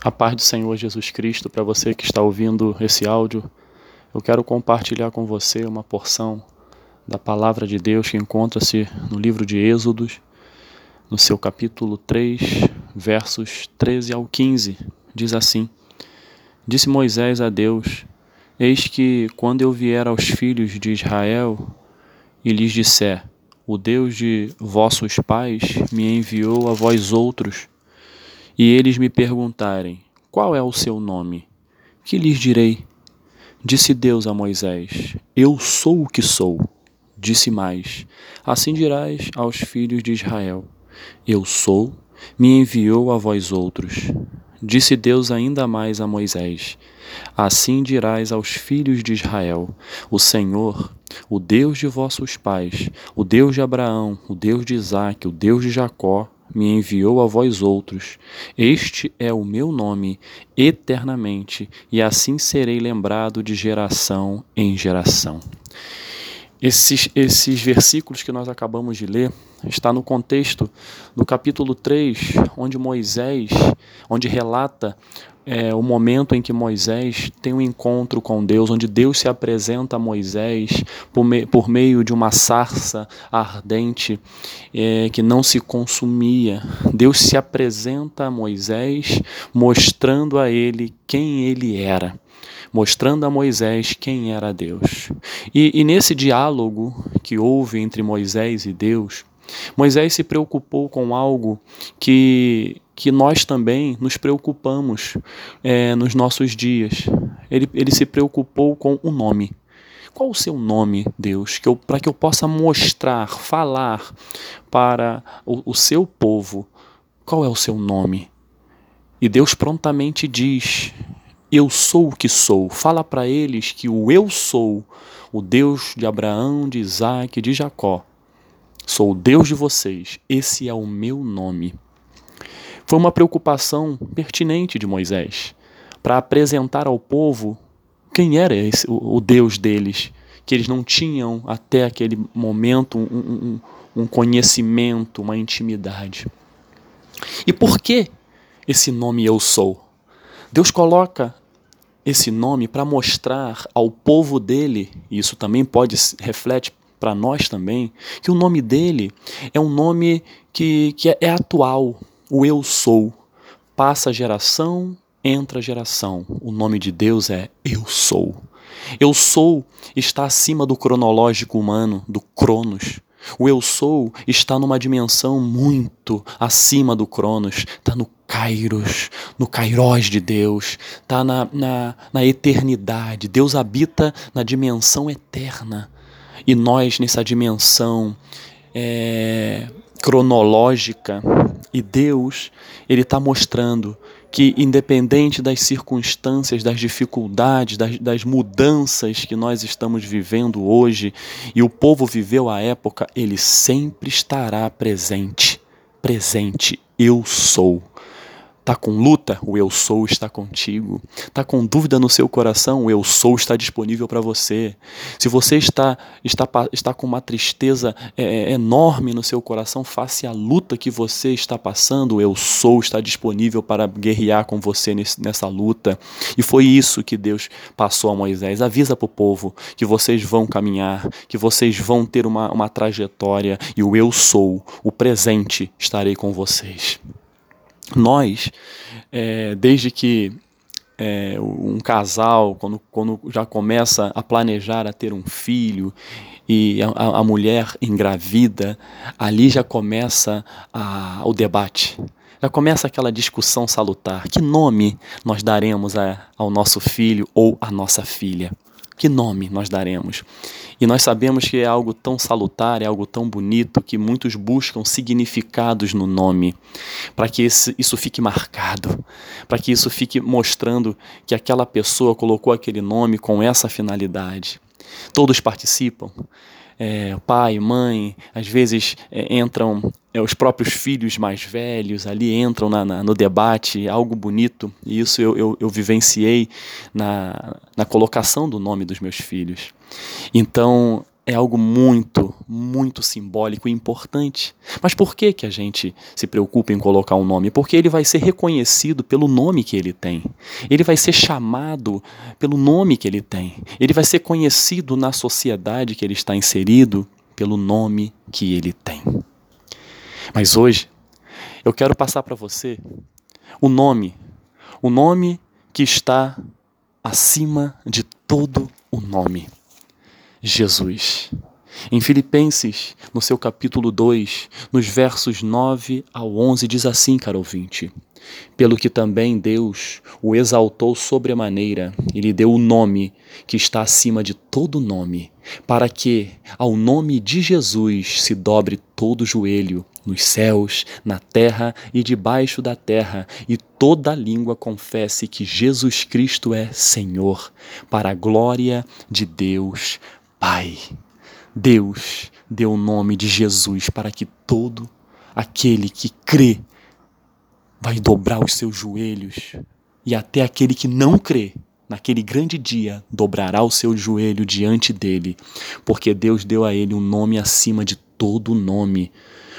A paz do Senhor Jesus Cristo para você que está ouvindo esse áudio. Eu quero compartilhar com você uma porção da palavra de Deus que encontra-se no livro de Êxodos, no seu capítulo 3, versos 13 ao 15. Diz assim: Disse Moisés a Deus: Eis que, quando eu vier aos filhos de Israel e lhes disser: O Deus de vossos pais me enviou a vós outros, e eles me perguntarem: Qual é o seu nome? Que lhes direi? Disse Deus a Moisés: Eu sou o que sou. Disse mais: Assim dirás aos filhos de Israel: Eu sou, me enviou a vós outros. Disse Deus ainda mais a Moisés: Assim dirás aos filhos de Israel: O Senhor, o Deus de vossos pais, o Deus de Abraão, o Deus de Isaque, o Deus de Jacó, me enviou a vós outros. Este é o meu nome eternamente, e assim serei lembrado de geração em geração. Esses, esses versículos que nós acabamos de ler está no contexto do capítulo 3, onde Moisés, onde relata é, o momento em que Moisés tem um encontro com Deus, onde Deus se apresenta a Moisés por, me, por meio de uma sarça ardente é, que não se consumia. Deus se apresenta a Moisés mostrando a ele quem ele era mostrando a Moisés quem era Deus. E, e, nesse diálogo que houve entre Moisés e Deus, Moisés se preocupou com algo que que nós também nos preocupamos é, nos nossos dias. Ele, ele se preocupou com o nome. Qual o seu nome, Deus? Que para que eu possa mostrar, falar para o, o seu povo qual é o seu nome. E Deus prontamente diz: Eu sou o que sou. Fala para eles que o eu sou, o Deus de Abraão, de Isaac, de Jacó, sou o Deus de vocês. Esse é o meu nome. Foi uma preocupação pertinente de Moisés para apresentar ao povo quem era esse, o, Deus deles, que eles não tinham até aquele momento um, um, um conhecimento, uma intimidade. E por que esse nome Eu Sou? Deus coloca esse nome para mostrar ao povo dele, e isso também pode reflete para nós também, que o nome dele é um nome que, que é, é atual, o eu sou. Passa geração, entra geração. O nome de Deus é Eu sou. Eu sou está acima do cronológico humano, do Cronos. O eu sou está numa dimensão muito acima do Cronos, está no Kairos, no Kairos de Deus, está na, na, na eternidade. Deus habita na dimensão eterna. E nós, nessa dimensão é, cronológica e Deus ele está mostrando que independente das circunstâncias, das dificuldades, das, das mudanças que nós estamos vivendo hoje e o povo viveu à época, ele sempre estará presente. Presente, eu sou. Está com luta? O Eu Sou está contigo. Está com dúvida no seu coração? O Eu Sou está disponível para você. Se você está, está, está com uma tristeza é, é, enorme no seu coração, face à luta que você está passando, o Eu Sou está disponível para guerrear com você nesse, nessa luta. E foi isso que Deus passou a Moisés. Avisa para o povo que vocês vão caminhar, que vocês vão ter uma, uma trajetória, e o Eu Sou, o presente, estarei com vocês. Nós, é, desde que é, um casal, quando, quando já começa a planejar a ter um filho e a, a mulher engravida, ali já começa a, o debate. Já começa aquela discussão salutar. Que nome nós daremos a, ao nosso filho ou à nossa filha? Que nome nós daremos? E nós sabemos que é algo tão salutar, é algo tão bonito, que muitos buscam significados no nome, para que esse, isso fique marcado, para que isso fique mostrando que aquela pessoa colocou aquele nome com essa finalidade. Todos participam, é, pai, mãe, às vezes é, entram é, os próprios filhos mais velhos ali, entram na, na, no debate, algo bonito, e isso eu, eu, eu vivenciei na, na colocação do nome dos meus filhos. Então, é algo muito, muito simbólico e importante. Mas por que, que a gente se preocupa em colocar um nome? Porque ele vai ser reconhecido pelo nome que ele tem. Ele vai ser chamado pelo nome que ele tem. Ele vai ser conhecido na sociedade que ele está inserido pelo nome que ele tem. Mas hoje, eu quero passar para você o nome, o nome que está acima de todo o nome. Jesus. Em Filipenses, no seu capítulo 2, nos versos 9 ao 11, diz assim, caro ouvinte: Pelo que também Deus o exaltou sobremaneira e lhe deu o nome que está acima de todo nome, para que, ao nome de Jesus, se dobre todo joelho, nos céus, na terra e debaixo da terra, e toda língua confesse que Jesus Cristo é Senhor, para a glória de Deus Pai. Deus deu o nome de Jesus para que todo aquele que crê vai dobrar os seus joelhos e até aquele que não crê naquele grande dia dobrará o seu joelho diante dele, porque Deus deu a ele um nome acima de todo nome.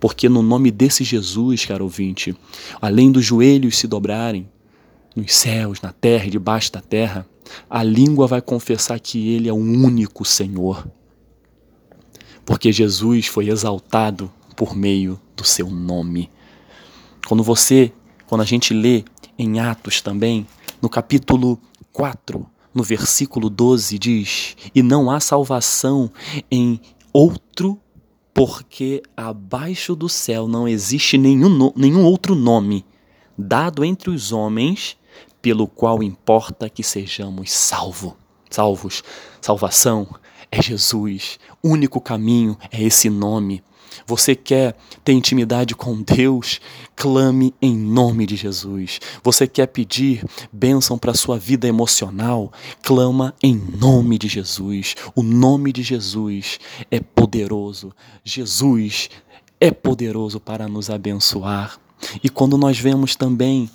Porque no nome desse Jesus, caro ouvinte, além dos joelhos se dobrarem, nos céus, na terra e debaixo da terra, a língua vai confessar que Ele é o único Senhor. Porque Jesus foi exaltado por meio do seu nome. Quando você, quando a gente lê em Atos também, no capítulo 4, no versículo 12, diz: E não há salvação em outro, porque abaixo do céu não existe nenhum, nenhum outro nome dado entre os homens pelo qual importa que sejamos salvo, salvos. Salvação é Jesus, único caminho é esse nome. Você quer ter intimidade com Deus? Clame em nome de Jesus. Você quer pedir bênção para sua vida emocional? Clama em nome de Jesus. O nome de Jesus é poderoso. Jesus é poderoso para nos abençoar. E quando nós vemos também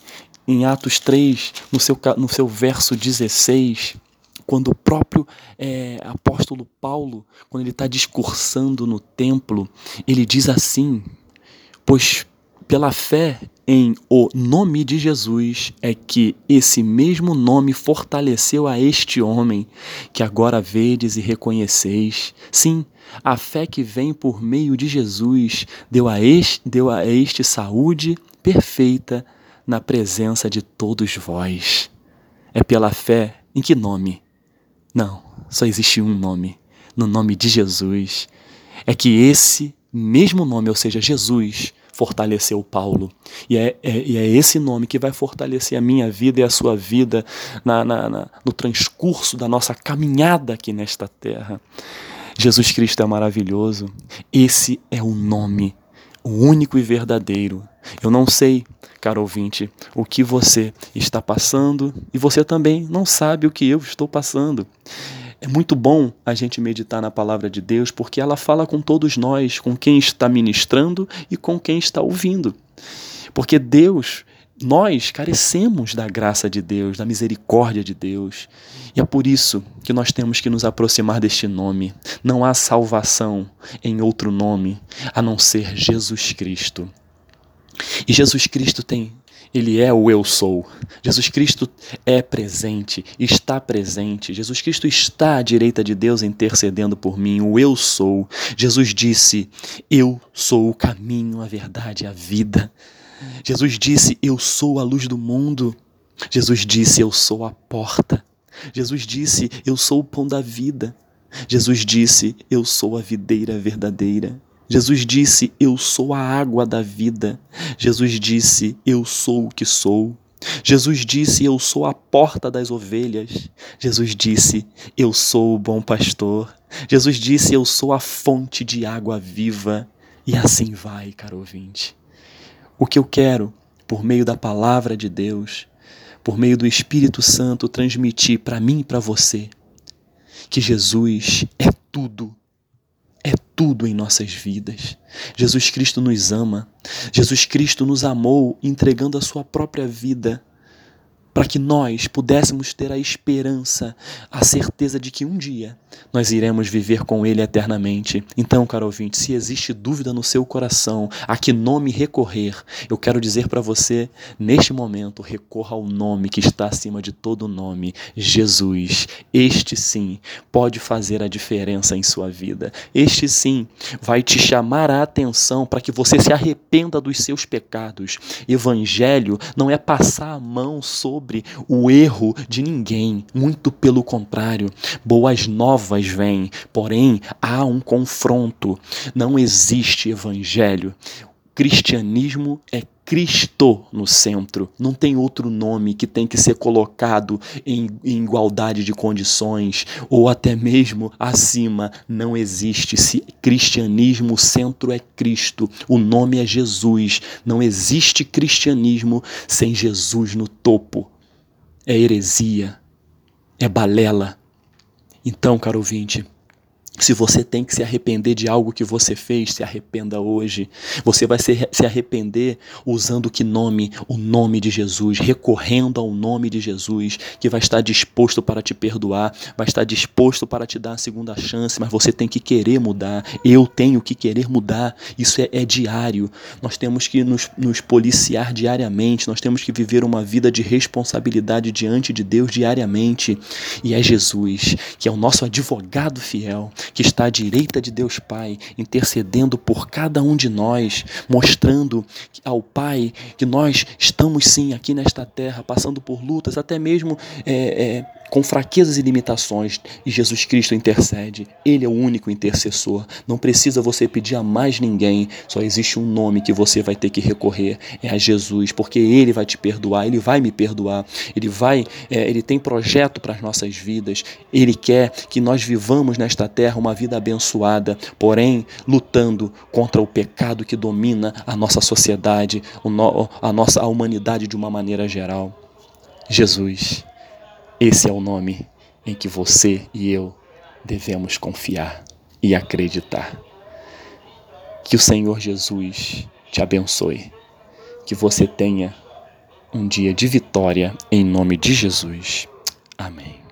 em Atos 3, no seu, no seu verso 16, quando o próprio é, apóstolo Paulo, quando ele está discursando no templo, ele diz assim: Pois pela fé em o nome de Jesus é que esse mesmo nome fortaleceu a este homem que agora vedes e reconheceis. Sim, a fé que vem por meio de Jesus deu a este, deu a este saúde perfeita na presença de todos vós. É pela fé em que nome? Não, só existe um nome. No nome de Jesus. É que esse mesmo nome, ou seja, Jesus, fortaleceu Paulo. E é, é, e é esse nome que vai fortalecer a minha vida e a sua vida na, na, na, no transcurso da nossa caminhada aqui nesta terra. Jesus Cristo é maravilhoso. Esse é o nome, o único e verdadeiro. Eu não sei caro ouvinte, o que você está passando e você também não sabe o que eu estou passando. É muito bom a gente meditar na palavra de Deus porque ela fala com todos nós, com quem está ministrando e com quem está ouvindo. Porque Deus, nós carecemos da graça de Deus, da misericórdia de Deus. E é por isso que nós temos que nos aproximar deste nome. Não há salvação em outro nome a não ser Jesus Cristo. E Jesus Cristo tem, ele é o eu sou. Jesus Cristo é presente, está presente. Jesus Cristo está à direita de Deus intercedendo por mim, o eu sou. Jesus disse: Eu sou o caminho, a verdade e a vida. Jesus disse: Eu sou a luz do mundo. Jesus disse: Eu sou a porta. Jesus disse: Eu sou o pão da vida. Jesus disse: Eu sou a videira verdadeira. Jesus disse: Eu sou a água da vida. Jesus disse: Eu sou o que sou. Jesus disse: Eu sou a porta das ovelhas. Jesus disse: Eu sou o bom pastor. Jesus disse: Eu sou a fonte de água viva. E assim vai, caro ouvinte. O que eu quero, por meio da palavra de Deus, por meio do Espírito Santo, transmitir para mim e para você, que Jesus é tudo tudo em nossas vidas. Jesus Cristo nos ama. Jesus Cristo nos amou entregando a sua própria vida para que nós pudéssemos ter a esperança, a certeza de que um dia nós iremos viver com Ele eternamente. Então, caro ouvinte, se existe dúvida no seu coração a que nome recorrer, eu quero dizer para você, neste momento, recorra ao nome que está acima de todo nome, Jesus. Este sim pode fazer a diferença em sua vida. Este sim vai te chamar a atenção para que você se arrependa dos seus pecados. Evangelho não é passar a mão sobre o erro de ninguém, muito pelo contrário. Boas novas vêm, porém há um confronto. Não existe evangelho. Cristianismo é Cristo no centro. Não tem outro nome que tem que ser colocado em, em, igualdade de condições ou até mesmo acima. Não existe. Se cristianismo, o centro é Cristo. O nome é Jesus. Não existe cristianismo sem Jesus no topo. É heresia. É balela então, caro ouvinte, se você tem que se arrepender de algo que você fez, se arrependa hoje. Você vai se, arrepender usando que nome? O nome de Jesus, recorrendo ao nome de Jesus, que vai estar disposto para te perdoar, vai estar disposto para te dar a segunda chance, mas você tem que querer mudar. Eu tenho que querer mudar. Isso é, é diário. Nós temos que nos, nos policiar diariamente, nós temos que viver uma vida de responsabilidade diante de Deus diariamente. E é Jesus, que é o nosso advogado fiel que está à direita de Deus Pai, intercedendo por cada um de nós, mostrando ao Pai que nós estamos sim aqui nesta terra, passando por lutas, até mesmo é, é, com fraquezas e limitações, e Jesus Cristo intercede. Ele é o único intercessor. Não precisa você pedir a mais ninguém, só existe um nome que você vai ter que recorrer, é a Jesus, porque Ele vai te perdoar, Ele vai me perdoar, Ele vai, é, Ele tem projeto para as nossas vidas, Ele quer que nós vivamos nesta terra uma vida abençoada, porém lutando contra o pecado que domina a nossa sociedade, a nossa a humanidade de uma maneira geral. Jesus. Esse é o nome em que você e eu devemos confiar e acreditar. Que o Senhor Jesus te abençoe. Que você tenha um dia de vitória em nome de Jesus. Amém.